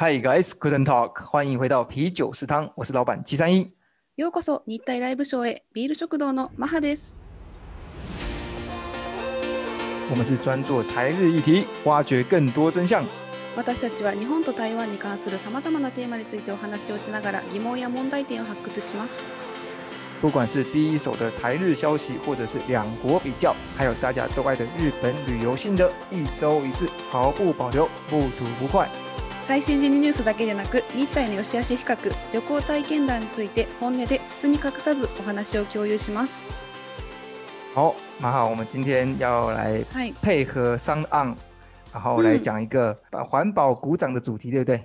Hi guys, couldn't talk，欢迎回到啤酒食堂，我是老板七三一。ようこそ日泰ライブショーへ、ビール食堂のマハです。我们是专做台日议题，挖掘更多真相。私たちは日本と台湾に関するさまざまなテーマについてお話をしながら、疑問や問題点を発掘します。不管是第一手的台日消息，或者是两国比较，还有大家都爱的日本旅游心得，一周一次，毫不保留，不吐不快。最新時事ニュースだけでなく日体の良し悪し比較旅行体験談について本音で包み隠さずお話を共有します。好，马好，我们今天要来配合商岸，然后来讲一个环保鼓掌的主题，对不对？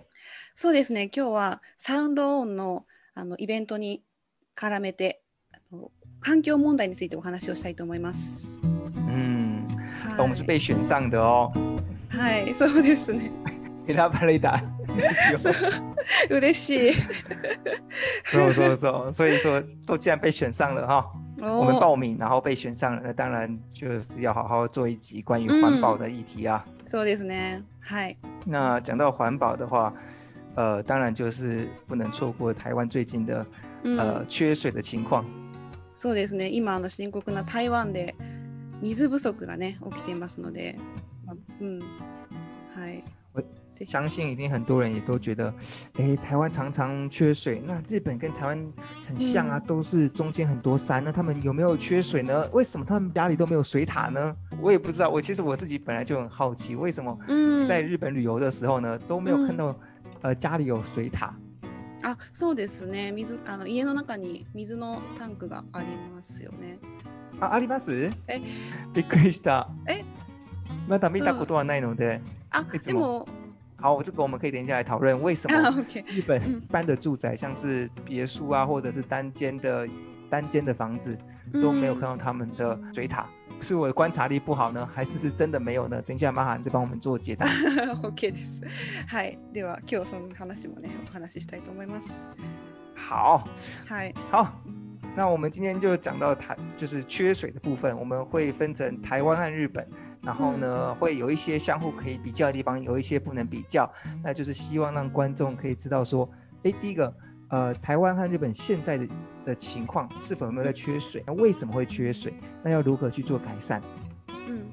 そうですね。今日はサウンドオンのあのイベントに絡めて環境問題についてお話をしたいと思います。嗯，我们是被选上的哦。はい、そうですね。皮拉帕雷达，嬉しい。所 以，说，说，所以说，都既然被选上了哈，我们报名，然后被选上了，那当然就是要好好做一集关于环保的议题啊。そうですね、はい。那讲到环保的话，呃，当然就是不能错过台湾最近的呃缺水的情况。そうですね、今の深刻な台湾で水不足がね起きていますので、うん、はい。相信一定很多人也都觉得，哎，台湾常常缺水。那日本跟台湾很像啊，都是中间很多山。那他们有没有缺水呢？为什么他们家里都没有水塔呢？我也不知道。我其实我自己本来就很好奇，为什么嗯，在日本旅游的时候呢，都没有看到，呃，家里有水塔。啊，そうですね。水あの家の中に水のタンクがありますよね。あ、あります？え、びっくりした。え、まだ見たことはないので。あ、でも好，这个我们可以连下来讨论，为什么 日本一般的住宅，像是别墅啊，或者是单间的单间的房子，都没有看到他们的水塔？是我的观察力不好呢，还是是真的没有呢？等一下，马涵再帮我们做解答。OK，す。Hi，では今日の話もね、お話ししたいと思います。好。はい。好。那我们今天就讲到台，就是缺水的部分，我们会分成台湾和日本。然后呢，会有一些相互可以比较的地方，有一些不能比较，那就是希望让观众可以知道说，诶，第一个，呃，台湾和日本现在的的情况是否有没有在缺水，那为什么会缺水，那要如何去做改善？嗯，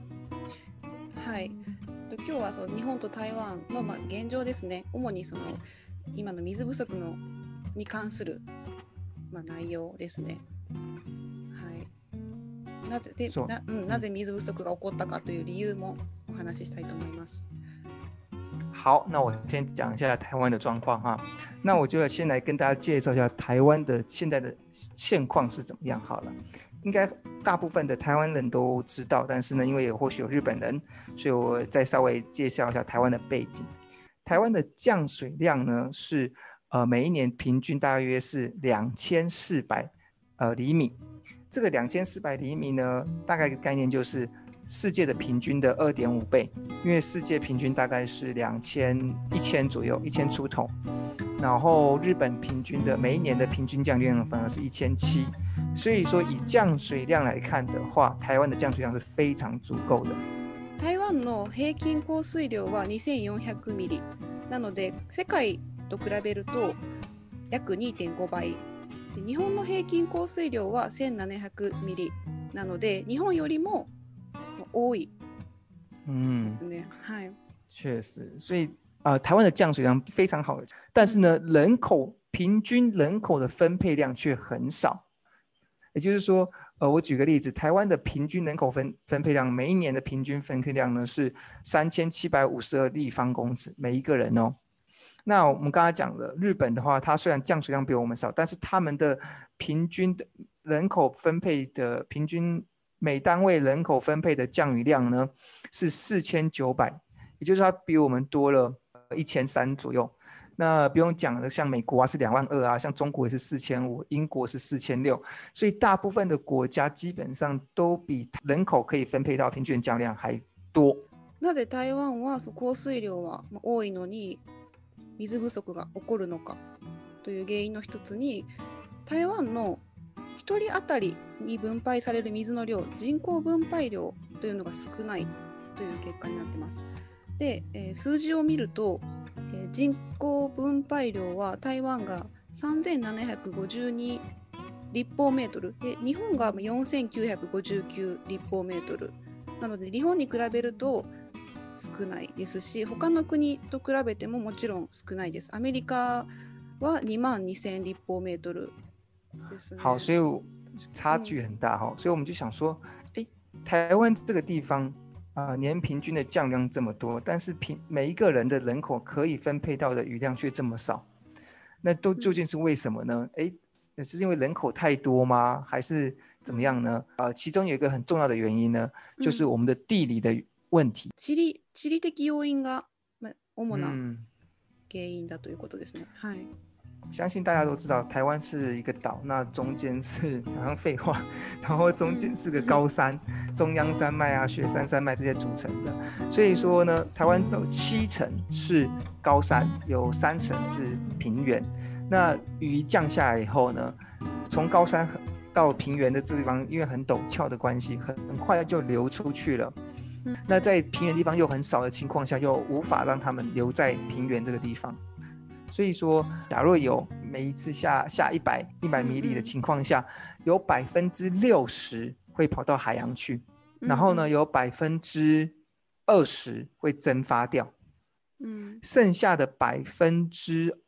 嗨，今日はその日本と台湾のま現状ですね。主にその今の水不足のに関するま内容ですね。好，那我先讲一下台湾的状况哈。那我就要先来跟大家介绍一下台湾的现在的现况是怎么样好了。应该大部分的台湾人都知道，但是呢，因为也或许有日本人，所以我再稍微介绍一下台湾的背景。台湾的降水量呢是呃每一年平均大约是两千四百呃厘米。这个两千四百厘米呢，大概概念就是世界的平均的二点五倍，因为世界平均大概是两千一千左右，一千出头，然后日本平均的每一年的平均降水量反而是一千七，所以说以降水量来看的话，台湾的降水量是非常足够的。台湾的平均降水量是二千四百ミリ、なので世界と比べると約二点五倍。日本の平均降水量は1,700ミリなので、日本よりも多いですね。确实，所以啊，台湾的降水量非常好，但是呢，人口平均人口的分配量却很少。也就是说，呃，我举个例子，台湾的平均人口分分配量，每一年的平均分配量呢是百五十二立方公尺，每一个人哦。那我们刚才讲了，日本的话，它虽然降水量比我们少，但是他们的平均的人口分配的平均每单位人口分配的降雨量呢，是四千九百，也就是说比我们多了一千三左右。那不用讲了，像美国啊是两万二啊，像中国也是四千五，英国是四千六，所以大部分的国家基本上都比人口可以分配到平均降量还多。那在台湾はその降水量は多いのに。水不足が起こるのかという原因の一つに台湾の1人当たりに分配される水の量人口分配量というのが少ないという結果になってます。で、えー、数字を見ると、えー、人口分配量は台湾が3752立方メートルで日本が4959立方メートルなので日本に比べると少ないですし、他の国と比べてももちろん少ないです。アメリカは2万2千立方メートル。好，所以差距很大哈，所以我们就想说，哎，台湾这个地方啊，年平均的降量这么多，但是平每一个人的人口可以分配到的雨量却这么少，那都究竟是为什么呢？诶，那是因为人口太多吗？还是怎么样呢？啊，其中有一个很重要的原因呢，就是我们的地理的问题。地理。地理的要因が、ま、主な原因だということですね。是。相信大家都知道，台湾是一个岛，那中间是好像废话，然后中间是个高山，中央山脉啊、雪山山脉这些组成的。所以说呢，台湾有七成是高山，有三成是平原。那雨降下来以后呢，从高山到平原的这地方，因为很陡峭的关系，很快就流出去了。那在平原地方又很少的情况下，又无法让他们留在平原这个地方，所以说，假若有每一次下下一百一百米里的情况下，有百分之六十会跑到海洋去，然后呢，有百分之二十会蒸发掉，嗯，剩下的百分之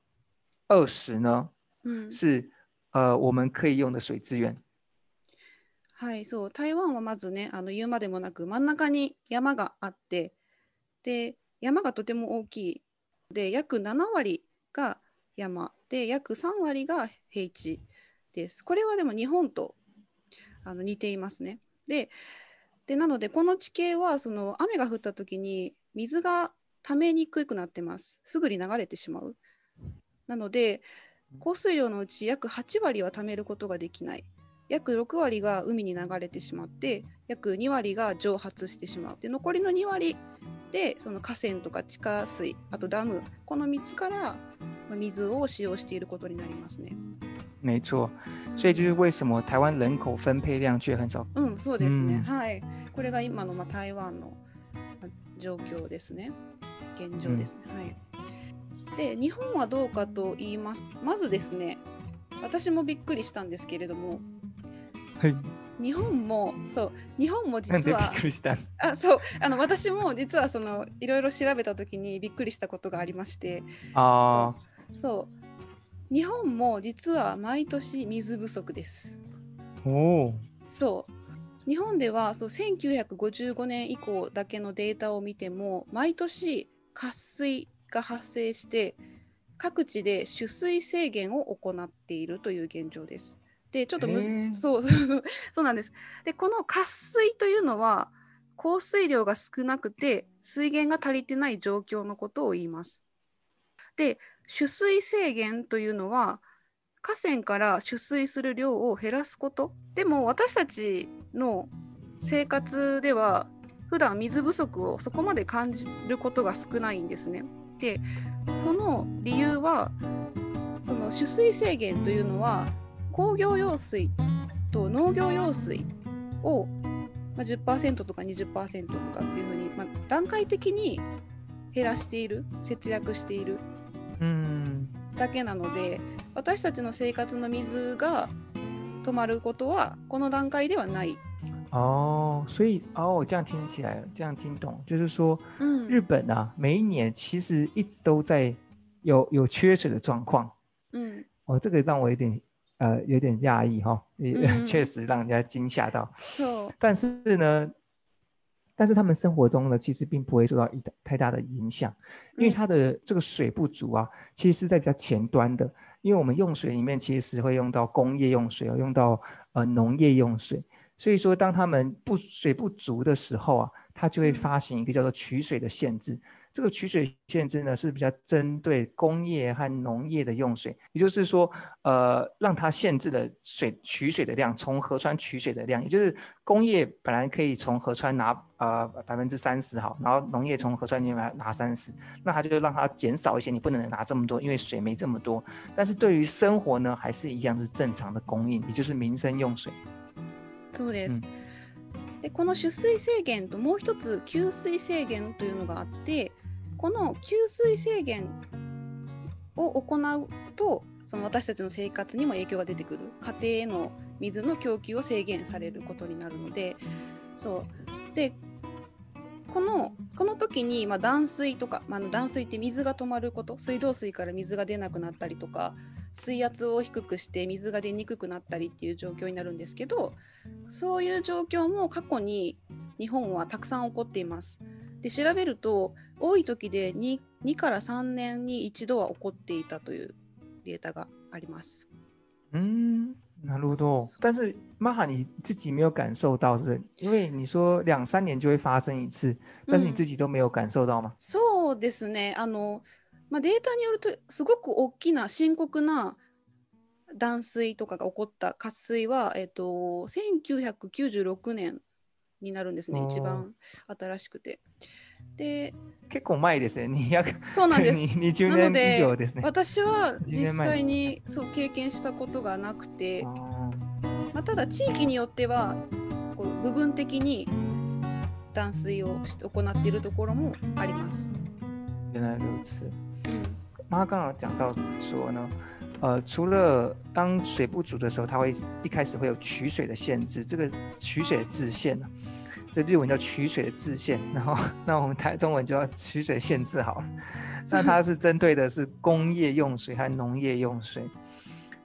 二十呢，嗯，是呃我们可以用的水资源。はいそう台湾はまずねあの言うまでもなく真ん中に山があってで山がとても大きいで約7割が山で約3割が平地です。これはでも日本とあの似ていますね。ででなのでこの地形はその雨が降った時に水が溜めにくくなってます。すぐに流れてしまう。なので降水量のうち約8割は貯めることができない。約6割が海に流れてしまって約2割が蒸発してしまうで残りの2割でその河川とか地下水あとダムこの3つから水を使用していることになりますね。没错，所以就是为什么台湾人口分配量却很少。嗯，そうですね。はい、これが今のまあ台湾の状況ですね。現状ですね。はい。で、日本はどうかと言います。まずですね、私もびっくりしたんですけれども、はい日本もそう日本も実はびっくりしたあそうあの私も実はそのいろいろ調べた時にびっくりしたことがありましてああそう日本も実は毎年水不足ですおおそう日本ではそう1955年以降だけのデータを見ても毎年渇水が発生して各地で取水制限を行っているという現状ですでちょっとむそうそう そうなんですでこの渇水というのは降水量が少なくて水源が足りてない状況のことを言いますで取水制限というのは河川から取水する量を減らすことでも私たちの生活では普段水不足をそこまで感じることが少ないんですね。でその理由はその取水制限というのは工業用水と農業用水を、まあ、10%とか20%とかっていうふうに、まあ、段階的に減らしている節約しているだけなので私たちの生活の水が止まることはこの段階ではない。哦，所以哦，这样听起来，这样听懂，就是说，嗯，日本啊，每一年其实一直都在有有缺水的状况，嗯，哦，这个让我有点呃，有点讶异哈，确实让人家惊吓到。但是呢，但是他们生活中呢，其实并不会受到一太大的影响，因为它的这个水不足啊，其实是在比较前端的。因为我们用水里面其实会用到工业用水，用到呃农业用水，所以说当他们不水不足的时候啊，它就会发行一个叫做取水的限制。这个取水限制呢是比较针对工业和农业的用水，也就是说，呃，让它限制了水取水的量，从河川取水的量，也就是工业本来可以从河川拿呃百分之三十哈，然后农业从河川里面拿三十，那它就让它减少一些，你不能拿这么多，因为水没这么多。但是对于生活呢，还是一样是正常的供应，也就是民生用水。そうです。でこの取水制限ともう一つ給水制限というのがあって。この給水制限を行うとその私たちの生活にも影響が出てくる家庭への水の供給を制限されることになるのでそうでこのこの時に、まあ、断水とか、まあ、断水って水が止まること水道水から水が出なくなったりとか水圧を低くして水が出にくくなったりっていう状況になるんですけどそういう状況も過去に日本はたくさん起こっています。で調べると多い時で 2, 2から3年に一度は起こっていたというデータがあります。ん、なるほど。但是マハ h a 你自己没有感受到，是不是？因为你说两三年就会发生一次，但是你自己都没有感受到吗？そうですね。あの、まあデータによるとすごく大きな深刻な断水とかが起こった渇水は、えっ、と1996年になるんですね。一番新しくて。で結構前ですね200そうなんです20 年以上ですね私は実際にそう経験したことがなくて、あ、まあ、ただ地域によってはこう部分的に断水を行っているところもあります。原来如此。妈刚好讲到说呢，呃，除了当水不足的时候，它会一开始会有取水的限制，这个取水的制限呢、啊。这日文叫取水的制限，然后那我们台中文就要取水限制好。那它是针对的是工业用水和农业用水。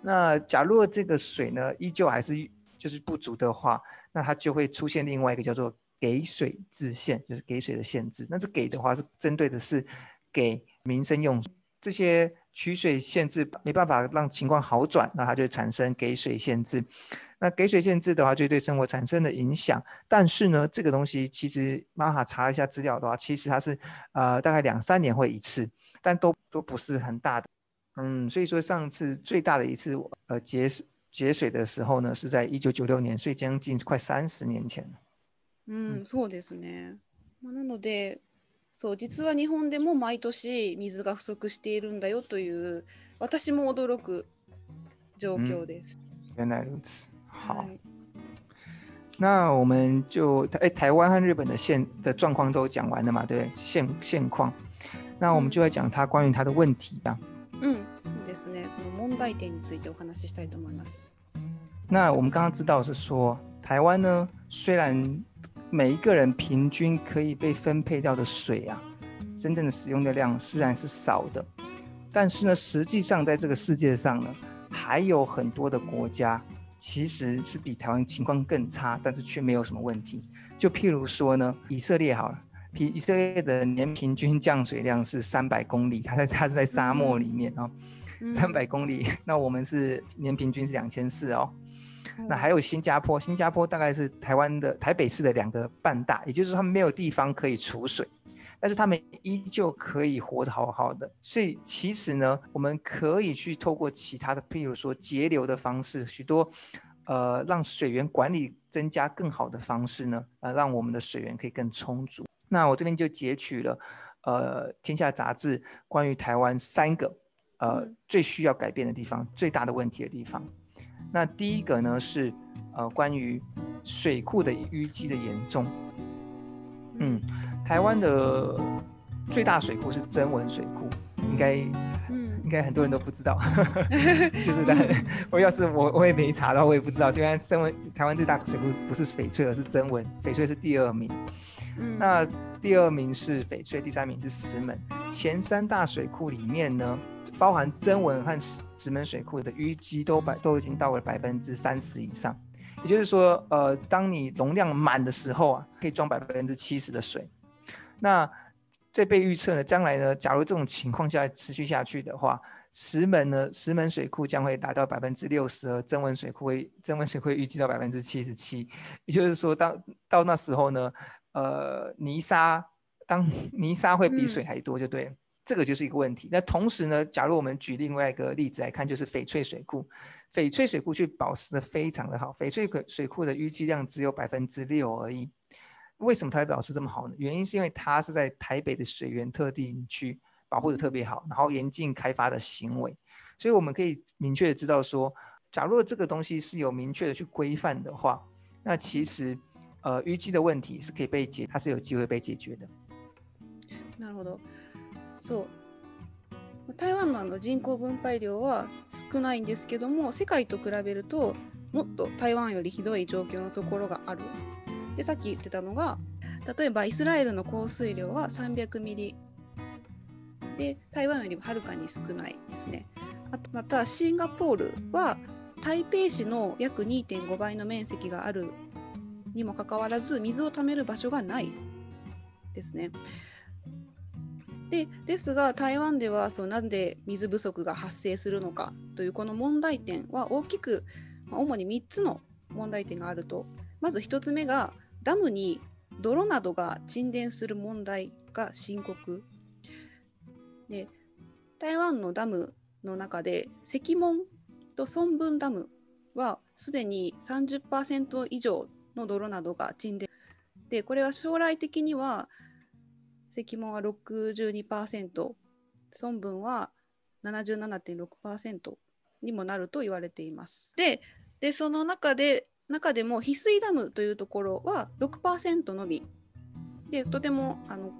那假若这个水呢依旧还是就是不足的话，那它就会出现另外一个叫做给水制限，就是给水的限制。那这给的话是针对的是给民生用。这些取水限制没办法让情况好转，那它就产生给水限制。那给水限制的话，就对生活产生的影响。但是呢，这个东西其实玛哈查了一下资料的话，其实它是呃大概两三年会一次，但都都不是很大的。嗯，所以说上次最大的一次呃节水节水的时候呢，是在一九九六年，所以将近快三十年前嗯，そうですね。まなので、そう実は日本でも毎年水が不足しているんだよという私も驚く状況です。な原ん如此。好，那我们就台台湾和日本的现的状况都讲完了嘛，对不对？现现况，那我们就要讲它关于它的问题啊。嗯，そうですね。この問題点についてお話ししたいと思います。那我们刚刚知道是说，台湾呢，虽然每一个人平均可以被分配到的水啊，真正的使用的量虽然是少的，但是呢，实际上在这个世界上呢，还有很多的国家。其实是比台湾情况更差，但是却没有什么问题。就譬如说呢，以色列好了，比以色列的年平均降水量是三百公里，它在它是在沙漠里面哦，三百公里。那我们是年平均是两千四哦。那还有新加坡，新加坡大概是台湾的台北市的两个半大，也就是说他们没有地方可以储水。但是他们依旧可以活得好好的，所以其实呢，我们可以去透过其他的，譬如说节流的方式，许多呃让水源管理增加更好的方式呢，呃，让我们的水源可以更充足。那我这边就截取了，呃，《天下杂志》关于台湾三个呃最需要改变的地方，最大的问题的地方。那第一个呢是呃关于水库的淤积的严重，嗯。台湾的最大水库是真文水库，应该，嗯，应该很多人都不知道。就是，我要是我我也没查到，我也不知道。就然真文台湾最大水库不是翡翠，而是真文。翡翠是第二名，那第二名是翡翠，第三名是石门。前三大水库里面呢，包含真文和石石门水库的淤积都百都已经到了百分之三十以上。也就是说，呃，当你容量满的时候啊，可以装百分之七十的水。那这被预测呢，将来呢，假如这种情况下持续下去的话，石门呢，石门水库将会达到百分之六十，而增温水库会，增温水库预计到百分之七十七，也就是说，当到那时候呢，呃，泥沙当泥沙会比水还多，就对，这个就是一个问题。那同时呢，假如我们举另外一个例子来看，就是翡翠水库，翡翠水库去保持的非常的好，翡翠水库的预计量只有百分之六而已。为什么它表示这么好呢？原因是因为它是在台北的水源特定区保护得特别好，然后严禁开发的行为，所以我们可以明确的知道说，假如这个东西是有明确的去规范的话，那其实，呃，淤积的问题是可以被解，它是有机会被解决的。なるほど。そう。台湾のあの人口分配量は少ないんですけども、世界と比べるともっと台湾よりひどい状況のところがある。でさっき言ってたのが例えばイスラエルの降水量は300ミリで台湾よりもはるかに少ないですね。あとまたシンガポールは台北市の約2.5倍の面積があるにもかかわらず水をためる場所がないですね。でですが台湾ではそうなんで水不足が発生するのかというこの問題点は大きく、まあ、主に3つの問題点があるとまず1つ目がダムに泥などが沈殿する問題が深刻で台湾のダムの中で石門と孫文ダムはすでに30%以上の泥などが沈殿でこれは将来的には石門は62%孫文は77.6%にもなると言われています。ででその中で中でも翡翠ダムというところは6%のみでとてもあの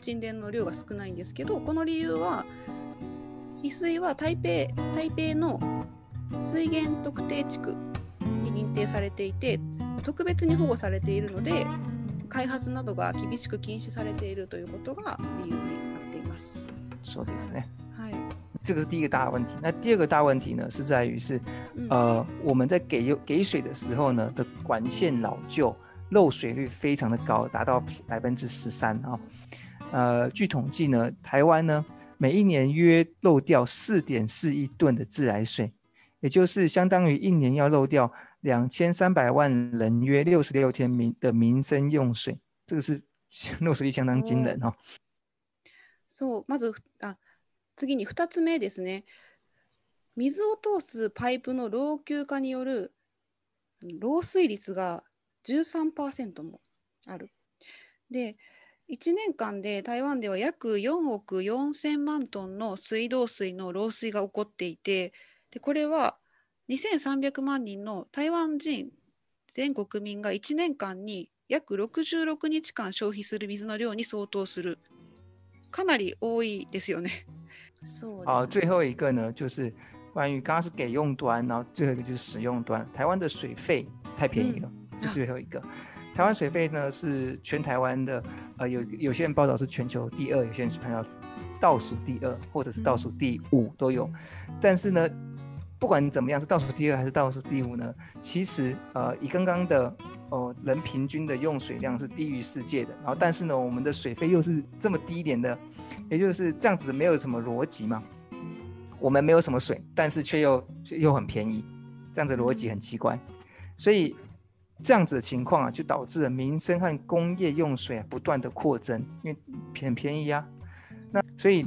沈殿の量が少ないんですけどこの理由は翡翠は台北台北の水源特定地区に認定されていて特別に保護されているので開発などが厳しく禁止されているということが理由になっています。そうですね这个是第一个大问题。那第二个大问题呢，是在于是，呃，我们在给给水的时候呢，的管线老旧，漏水率非常的高，达到百分之十三啊。呃，据统计呢，台湾呢，每一年约漏掉四点四亿吨的自来水，也就是相当于一年要漏掉两千三百万人约六十六天民的民生用水。这个是 漏水率相当惊人哦。所以，啊。次に2つ目ですね。水を通すパイプの老朽化による漏水率が13%もある。で、1年間で台湾では約4億4000万トンの水道水の漏水が起こっていて、でこれは2300万人の台湾人全国民が1年間に約66日間消費する水の量に相当する。かなり多いですよね。好，最后一个呢，就是关于刚刚是给用端，然后最后一个就是使用端。台湾的水费太便宜了，是最后一个。台湾水费呢是全台湾的，呃，有有些人报道是全球第二，有些人是看到倒数第二，或者是倒数第五都有。但是呢，不管怎么样，是倒数第二还是倒数第五呢？其实呃，以刚刚的哦，人平均的用水量是低于世界的，然后但是呢，我们的水费又是这么低一点的。也就是这样子，没有什么逻辑嘛？我们没有什么水，但是却又又很便宜，这样子逻辑很奇怪。所以这样子的情况啊，就导致了民生和工业用水啊不断的扩增，因为很便宜啊。那所以，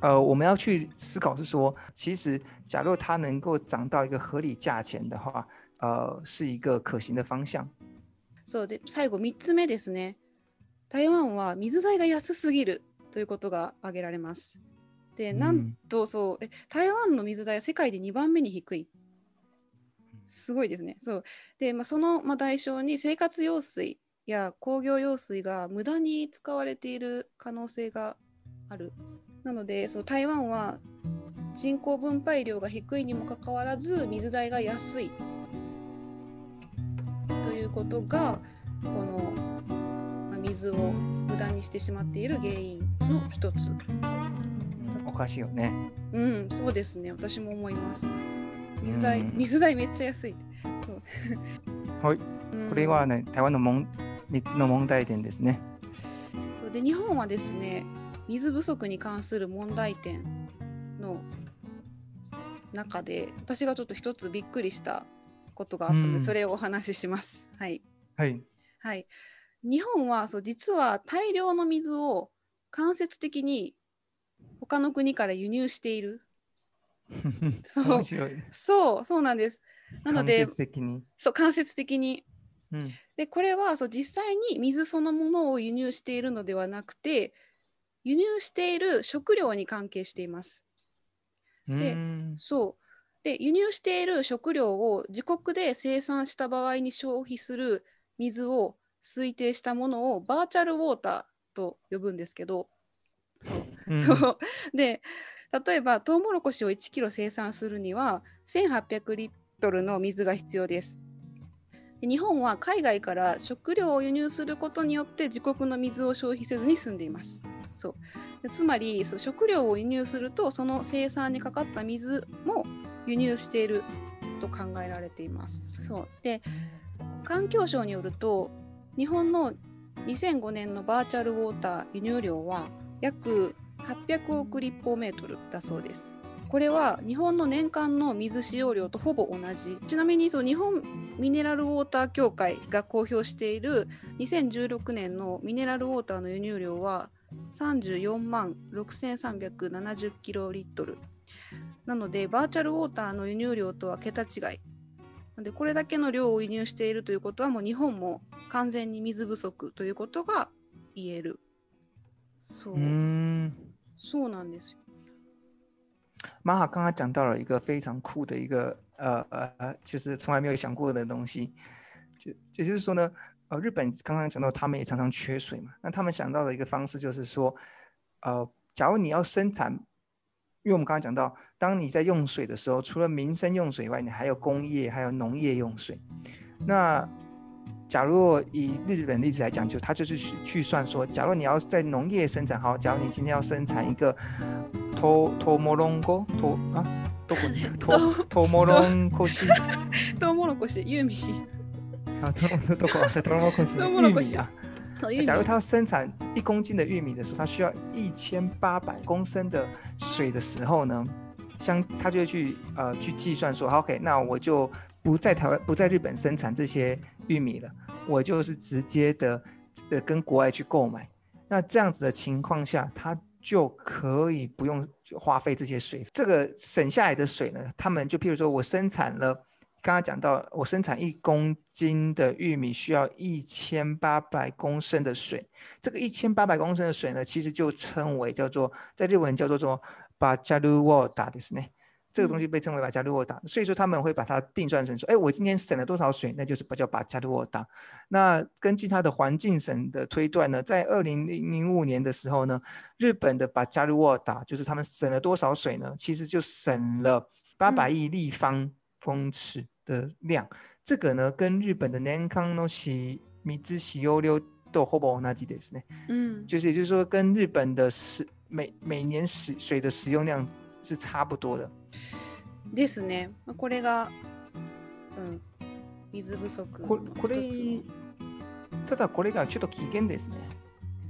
呃，我们要去思考是说，其实假若它能够涨到一个合理价钱的话，呃，是一个可行的方向。そうで最後三つ目ですね。台湾は水代が安すぎる。ということが挙げられます。でなんとそうえ台湾の水代は世界で2番目に低い。すごいですね。そうで、まあ、その、まあ、代償に生活用水や工業用水が無駄に使われている可能性がある。なのでその台湾は人口分配量が低いにもかかわらず水代が安いということがこの水を無駄にしてしまっている原因の一つ、おかしいよねうんそうですね私も思います水代、うん、水代めっちゃ安い はい、これはね台湾のもん3つの問題点ですねそうで日本はですね水不足に関する問題点の中で私がちょっと一つびっくりしたことがあったので、うん、それをお話しします。はい、はい、はい、日本はそう実は大量の水を間接的に他の国から輸入している。そうそうそうなんです。なので間接的にそう間接的に。うん、でこれはそう実際に水そのものを輸入しているのではなくて輸入している食料に関係しています。でそうで輸入している食料を自国で生産した場合に消費する水を推定したものをバーチャルウォーターと呼ぶんですけどうん、そうで例えばトウモロコシを1キロ生産するには1800リットルの水が必要です。で日本は海外から食料を輸入することによって自国の水を消費せずに済んでいます。そうつまりそう食料を輸入するとその生産にかかった水も輸入していると考えられています。そうで環境省によると日本の2005年のバーチャルウォーター輸入量は約800億立方メートルだそうです。これは日本の年間の水使用量とほぼ同じ。ちなみにそう日本ミネラルウォーター協会が公表している2016年のミネラルウォーターの輸入量は34万6370キロリットル。なのでバーチャルウォーターの輸入量とは桁違い。のでこれだけの量を輸入しているということはもう日本も完全に水不足ということが言える。そうそうなんですよ。玛あ刚刚讲到了一个非常酷的一个呃呃，就是从来没有想过的东西，就也就是说呢，呃，日本刚刚讲到他们也常常缺水嘛，那他们想到的一个方式就是说，呃，假如你要生产因为我们刚刚讲到，当你在用水的时候，除了民生用水以外，你还有工业、还有农业用水。那假如以日本例子来讲，就他就是去算说，假如你要在农业生产，好，假如你今天要生产一个トトモロンコ啊，どこ？トトモロンコシ？トモロンコ啊，トモロンコシ？トモロンコ啊。假如它生产一公斤的玉米的时候，它需要一千八百公升的水的时候呢，像他就会去呃去计算说，OK，那我就不在台湾不在日本生产这些玉米了，我就是直接的呃跟国外去购买。那这样子的情况下，它就可以不用花费这些水，这个省下来的水呢，他们就譬如说我生产了。刚刚讲到，我生产一公斤的玉米需要一千八百公升的水。这个一千八百公升的水呢，其实就称为叫做，在日本叫做做把加鲁沃达的是呢。这个东西被称为巴加鲁沃达，所以说他们会把它定算成说，哎，我今天省了多少水，那就是叫巴加鲁沃达。那根据它的环境省的推断呢，在二零零五年的时候呢，日本的巴加鲁沃达就是他们省了多少水呢？其实就省了八百亿立方。公尺的量。这个呢跟日本的年間の使之使用量とほぼ同じですね。嗯，就是也就是说跟日本的使每每年使水的使用量是差不多的。ですね。これが、うん、水不足こ。これただこれがちょっと危険ですね。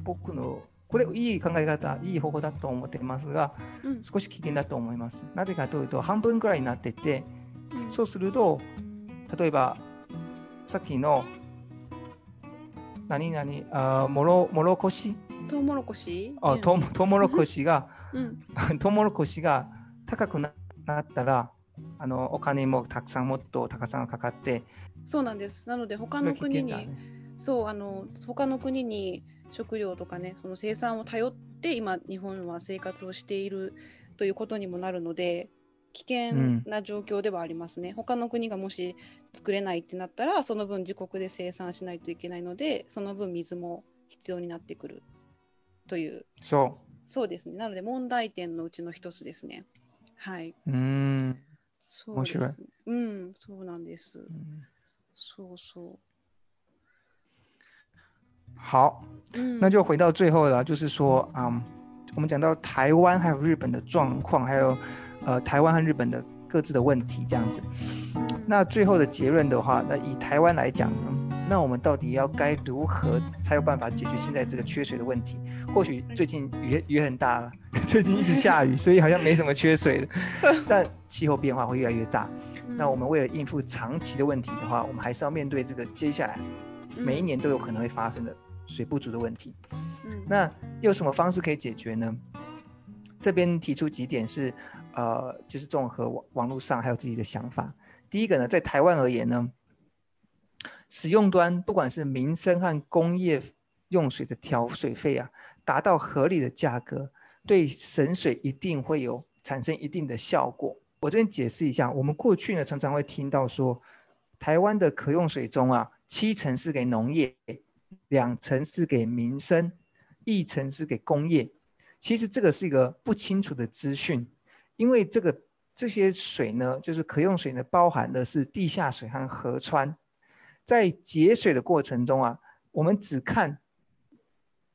僕のこれいい考え方、いい方法だと思ってますが、少し危険だと思います。なぜかというと半分くらいになってて。そうすると、例えば、さっきの何々あもろもろこしトウモロコシあトトウモロコシが、うん、トウモロコシが高くなったらあのお金もたくさんもっと高さがかかってそうなんですなので他の国に、ね、そうあの他の国に食料とかねその生産を頼って今日本は生活をしているということにもなるので危険な状況ではありますね、うん、他の国がもし作れないってなったらその分自国で生産しないといけないのでその分水も必要になってくるというそうそうですねなので問題点のうちの一つですねはいうんそうです、ね、うんそうなんです、うん、そうそう好，那就回到最后了，就是说，嗯，我们讲到台湾还有日本的状况，还有呃，台湾和日本的各自的问题这样子，那最后的结论的话，那以台湾来讲，那我们到底要该如何才有办法解决现在这个缺水的问题？或许最近雨雨很大，了，最近一直下雨，所以好像没什么缺水了。但气候变化会越来越大，那我们为了应付长期的问题的话，我们还是要面对这个接下来每一年都有可能会发生的水不足的问题。嗯，那有什么方式可以解决呢？这边提出几点是，呃，就是综合网网络上还有自己的想法。第一个呢，在台湾而言呢，使用端不管是民生和工业用水的调水费啊，达到合理的价格，对省水一定会有产生一定的效果。我这边解释一下，我们过去呢常常会听到说，台湾的可用水中啊，七成是给农业，两成是给民生，一成是给工业。其实这个是一个不清楚的资讯，因为这个这些水呢，就是可用水呢，包含的是地下水和河川。在节水的过程中啊，我们只看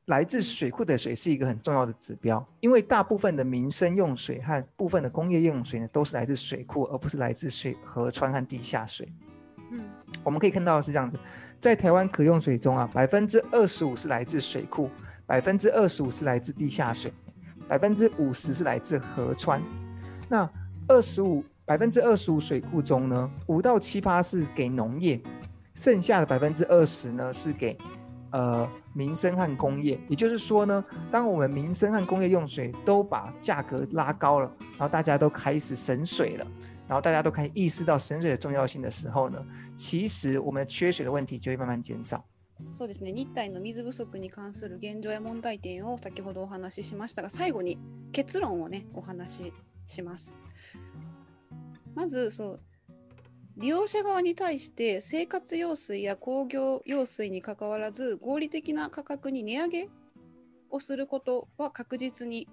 来自水库的水是一个很重要的指标，因为大部分的民生用水和部分的工业用水呢，都是来自水库，而不是来自水河川和地下水。嗯，我们可以看到是这样子，在台湾可用水中啊，百分之二十五是来自水库。百分之二十五是来自地下水，百分之五十是来自河川。那二十五百分之二十五水库中呢，五到七八是给农业，剩下的百分之二十呢是给呃民生和工业。也就是说呢，当我们民生和工业用水都把价格拉高了，然后大家都开始省水了，然后大家都开始意识到省水的重要性的时候呢，其实我们缺水的问题就会慢慢减少。そうですね日体の水不足に関する現状や問題点を先ほどお話ししましたが最後に結論をねお話しします。まずそう利用者側に対して生活用水や工業用水にかかわらず合理的な価格に値上げをすることは確実に、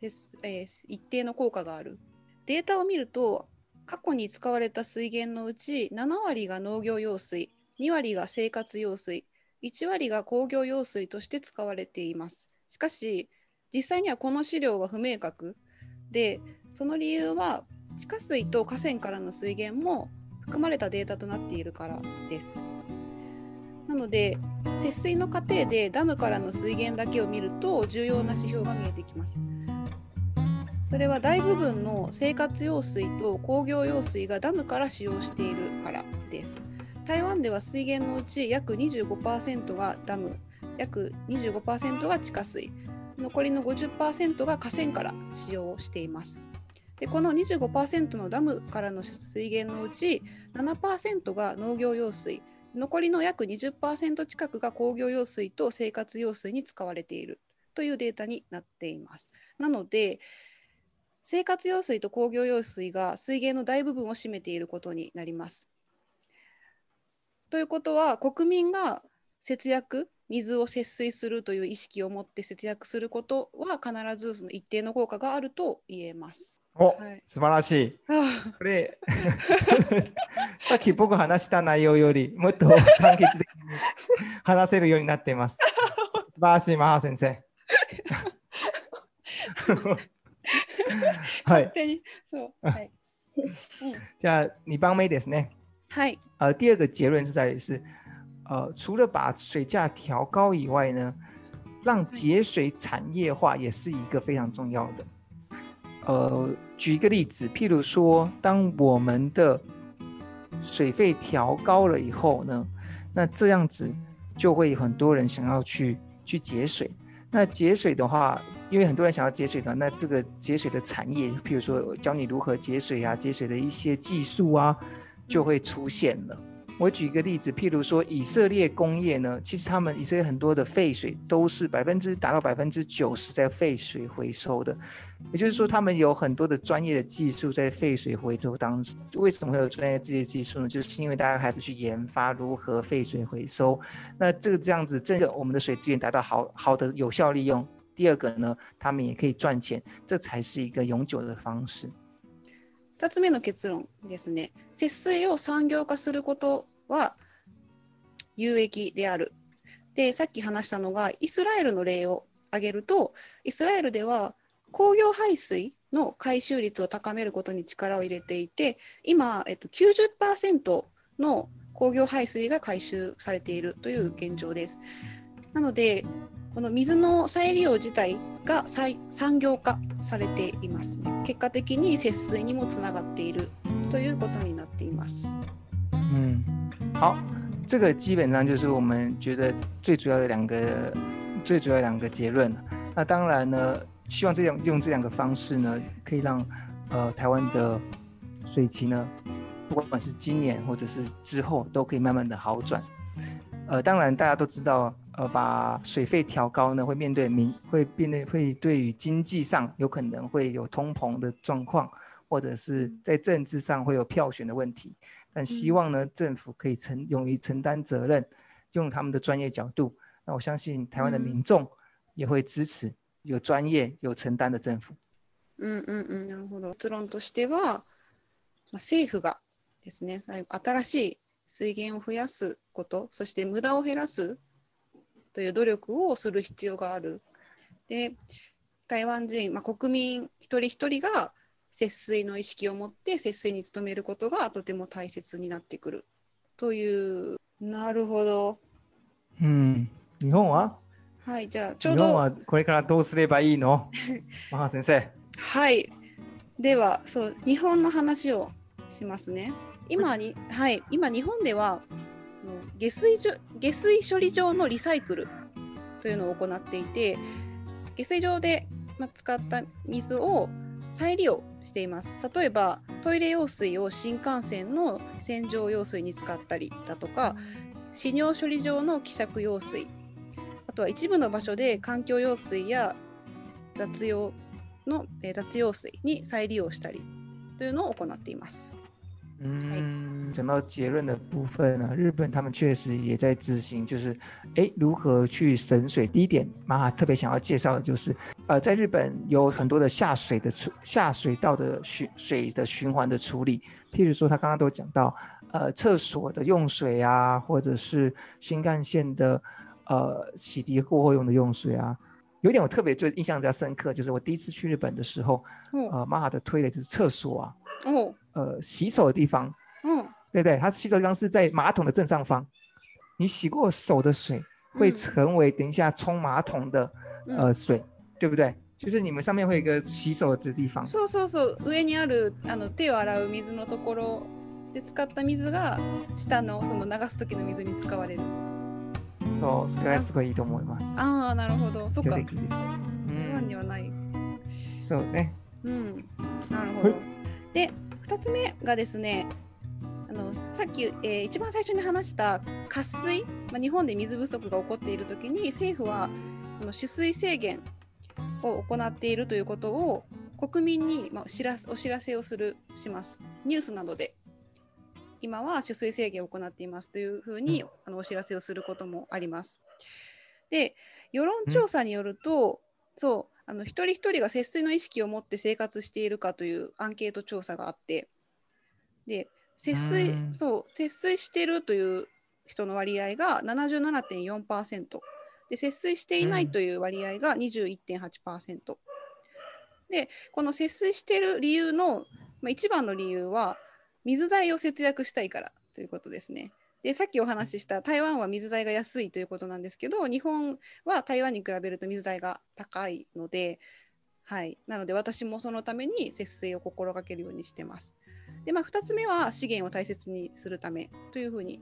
えー、一定の効果がある。データを見ると過去に使われた水源のうち7割が農業用水2割が生活用水、1割が工業用水として使われています。しかし、実際にはこの資料は不明確で、その理由は地下水と河川からの水源も含まれたデータとなっているからです。なので節水の過程でダムからの水源だけを見ると重要な指標が見えてきます。それは大部分の生活用水と工業用水がダムから使用しているからです。台湾では水源のうち約25%がダム約25%が地下水残りの50%が河川から使用していますでこの25%のダムからの水源のうち7%が農業用水残りの約20%近くが工業用水と生活用水に使われているというデータになっていますなので生活用水と工業用水が水源の大部分を占めていることになりますということは国民が節約水を節水するという意識を持って節約することは必ずその一定の効果があると言えます。お、はい、素晴らしい。これ さっき僕話した内容よりもっと簡潔的に話せるようになっています。素晴らしいマハ先生。はい。はい。じゃあ2番目ですね。嗨，呃，第二个结论是在是，呃，除了把水价调高以外呢，让节水产业化也是一个非常重要的。呃，举一个例子，譬如说，当我们的水费调高了以后呢，那这样子就会有很多人想要去去节水。那节水的话，因为很多人想要节水的，那这个节水的产业，譬如说教你如何节水啊，节水的一些技术啊。就会出现了。我举一个例子，譬如说以色列工业呢，其实他们以色列很多的废水都是百分之达到百分之九十在废水回收的，也就是说他们有很多的专业的技术在废水回收当中。为什么会有专业这些技术呢？就是因为大家还是去研发如何废水回收。那这个这样子，这个我们的水资源达到好好的有效利用。第二个呢，他们也可以赚钱，这才是一个永久的方式。2つ目の結論ですね節水を産業化することは有益であるでさっき話したのがイスラエルの例を挙げるとイスラエルでは工業排水の回収率を高めることに力を入れていて今、えっと、90%の工業排水が回収されているという現状です。なのでこの水の再利用自体が再産業化されています。結果的に節水にもつながっているということになっています。嗯，好，这个基本上就是我们觉得最主要的两个，最主要两个结论。那当然呢，希望这样用这两个方式呢，可以让呃台湾的水情呢，不管是今年或者是之后，都可以慢慢的好转。呃，当然大家都知道。呃，把水费调高呢，会面对民，会变得会对于经济上有可能会有通膨的状况，或者是在政治上会有票选的问题。但希望呢，政府可以承勇于承担责任，用他们的专业角度。那我相信台湾的民众也会支持有专业有承担的政府。嗯嗯嗯，なるほど。結論としては、まあ政府がですね、新しい水源を増やすこと、そして無駄を減らす。という努力をする必要がある。で台湾人、まあ、国民一人一人が節水の意識を持って節水に努めることがとても大切になってくるというなるほど。うん、日本ははいじゃあちょうど日本はこれからどうすればいいの マハ先生。はいではそう日本の話をしますね。今に、はい、今日本では下水下水処理場のリサイクルというのを行っていて下水場で使った水を再利用しています例えばトイレ用水を新幹線の洗浄用水に使ったりだとか飼尿処理場の希釈用水あとは一部の場所で環境用水や雑用の雑用水に再利用したりというのを行っています。嗯，讲到结论的部分呢，日本他们确实也在执行，就是，哎，如何去省水？第一点，马哈特别想要介绍的就是，呃，在日本有很多的下水的处下水道的循水的循环的处理，譬如说他刚刚都讲到，呃，厕所的用水啊，或者是新干线的，呃，洗涤过后用的用水啊，有一点我特别就印象比较深刻，就是我第一次去日本的时候，嗯、马哈的推的就是厕所啊。呃洗手的地方，嗯，对不对？它洗手地方是在马桶的正上方，你洗过手的水会成为等一下冲马桶的、嗯、呃水，对不对？就是你们上面会有一个洗手的地方。そうそうそう。上にあるあの手を洗う水のところで使った水が下のその流す時の水に使われる。そう、それはすごいいいと思います。ああ、なるほど。そっか。うにはない。そうね。うん。なるほど。で。2つ目がですねあのさっき、えー、一番最初に話した渇水、まあ、日本で水不足が起こっている時に政府はその取水制限を行っているということを国民に、まあ、知らお知らせをするしますニュースなどで今は取水制限を行っていますというふうに、あのお知らせをすることもあります。で世論調査によると、そうあの一人一人が節水の意識を持って生活しているかというアンケート調査があってで節水そう節水してるという人の割合が77.4%で節水していないという割合が21.8%でこの節水してる理由の、まあ、一番の理由は水代を節約したいからということですね。でさっきお話しした台湾は水代が安いということなんですけど日本は台湾に比べると水代が高いので、はい、なので私もそのために節水を心がけるようにしてます。でまあ、2つ目は資源を大切にするためというふうに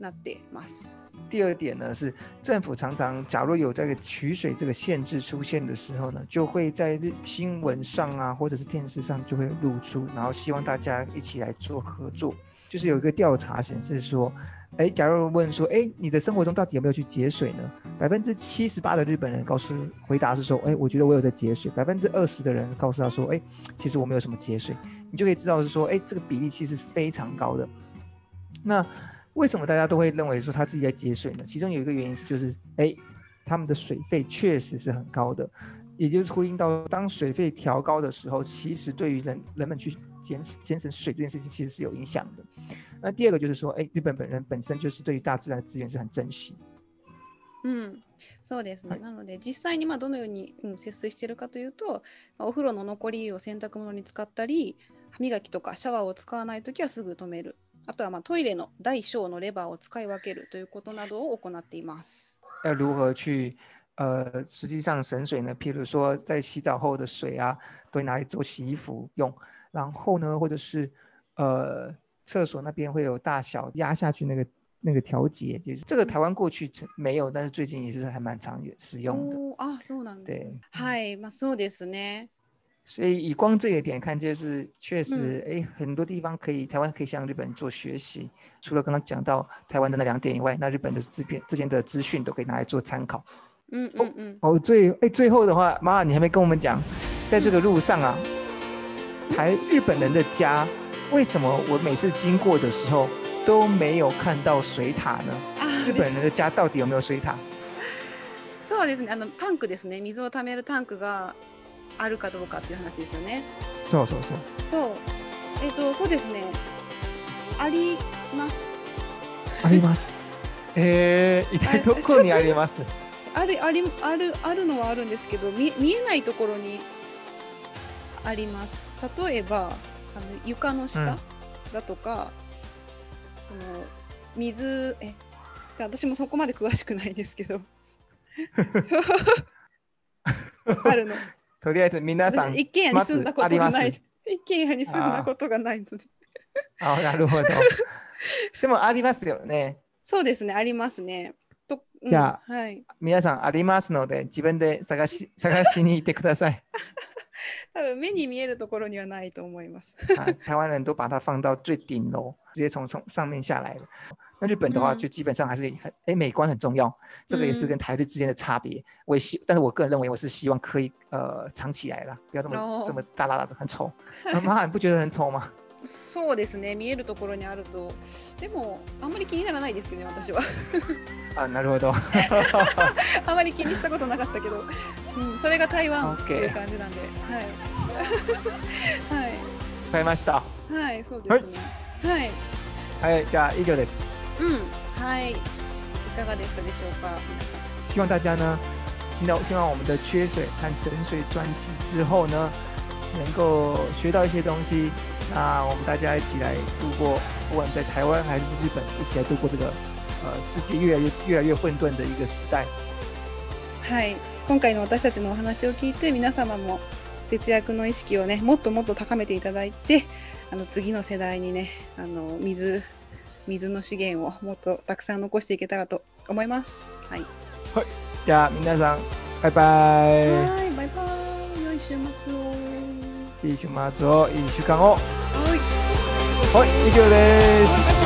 なっています。第二点呢是政府常常假如有这个取水这个限制出现的时候呢，就会在新闻上啊，或者是电视上就会露出，然后希望大家一起来做合作。就是有一个调查显示说，哎，假如问说，哎，你的生活中到底有没有去节水呢？百分之七十八的日本人告诉回答是说，哎，我觉得我有在节水。百分之二十的人告诉他说，哎，其实我没有什么节水。你就可以知道是说，哎，这个比例其实非常高的。那为什么大家都会认为说他自己在节水呢？其中有一个原因是就是，哎，他们的水费确实是很高的，也就是呼应到当水费调高的时候，其实对于人人们去。节节省水这件事情其实是有影响的。那第二个就是说，哎，日本本人本身就是对于大自然的资源是很珍惜。うんそうですね、なので実際にまどのように、うん、節水しているかというとお風呂の残りを洗濯物に使ったり歯磨きとかシャワーを使わない時はすぐ止めるあとはまトイレの大小のレバーを使い分けるということなどを行っています。要如何去呃，实际上省水呢，譬如说在洗澡后的水啊，都拿来做洗衣服用。然后呢，或者是，呃，厕所那边会有大小压下去那个那个调节，就是这个台湾过去没有，但是最近也是还蛮常使用的。啊，这样子。对。ですね。所以以光这一点看，就是确实，哎，很多地方可以，台湾可以向日本做学习。除了刚刚讲到台湾的那两点以外，那日本的资片之前的资讯都可以拿来做参考。嗯嗯嗯。哦，最，哎，最后的话，妈妈你还没跟我们讲，在这个路上啊。台日本人的家，为什么我每次经过的时候都没有看到水塔呢？日本人的家到底有没有水塔？そうですね。あのタンクですね。水をためるタンクがあるかどうかっていう話ですよね。そうそうそう。そう。えっ、ー、とそうですね。あります。あります。え えー、一体どこにあります？あるありあるあるのはあるんですけど、見見えないところにあります。例えばあの床の下だとか、うん、この水え私もそこまで詳しくないですけど あるのとりあえず皆さん一軒家に住んだことがない、一軒家に住んだことがないのであなるほど でもありますよねそうですねありますねと、うん、じゃあ、はい、皆さんありますので自分で探し探しに行ってください 可能目に見えるところにはないと思います。台湾人都把它放到最顶楼，直接从从上面下来了。那日本的话，就基本上还是很哎，美观很重要。这个也是跟台日之间的差别。我也希，但是我个人认为，我是希望可以呃藏起来了，不要这么这么大大的很丑。妈，你不觉得很丑吗？そうですね見えるところにあるとでもあんまり気にならないですけどね私は あなるほど あまり気にしたことなかったけど、うん、それが台湾っていう感じなんで、はい はい買いましたはいそうですねはい、はい、はい、じゃあ以上ですうんはいいかがでしたでしょうか希望大家呢听到听完我们的缺水和神水专辑之后呢能够学到一些东西那我们大家一起来度过，不管在台湾还是日本，一起来度过这个呃世界越来越越来越混沌的一个时代。はい、今回の私たちのお話を聞いて皆様も節約の意識をねもっともっと高めていただいて、あの次の世代にねあの水水の資源をもっとたくさん残していけたらと思います。はい。はい、じゃあ皆さん、バイバイ。はい、バイバイ。良い週末を。いい週末をいい週間をはい以上です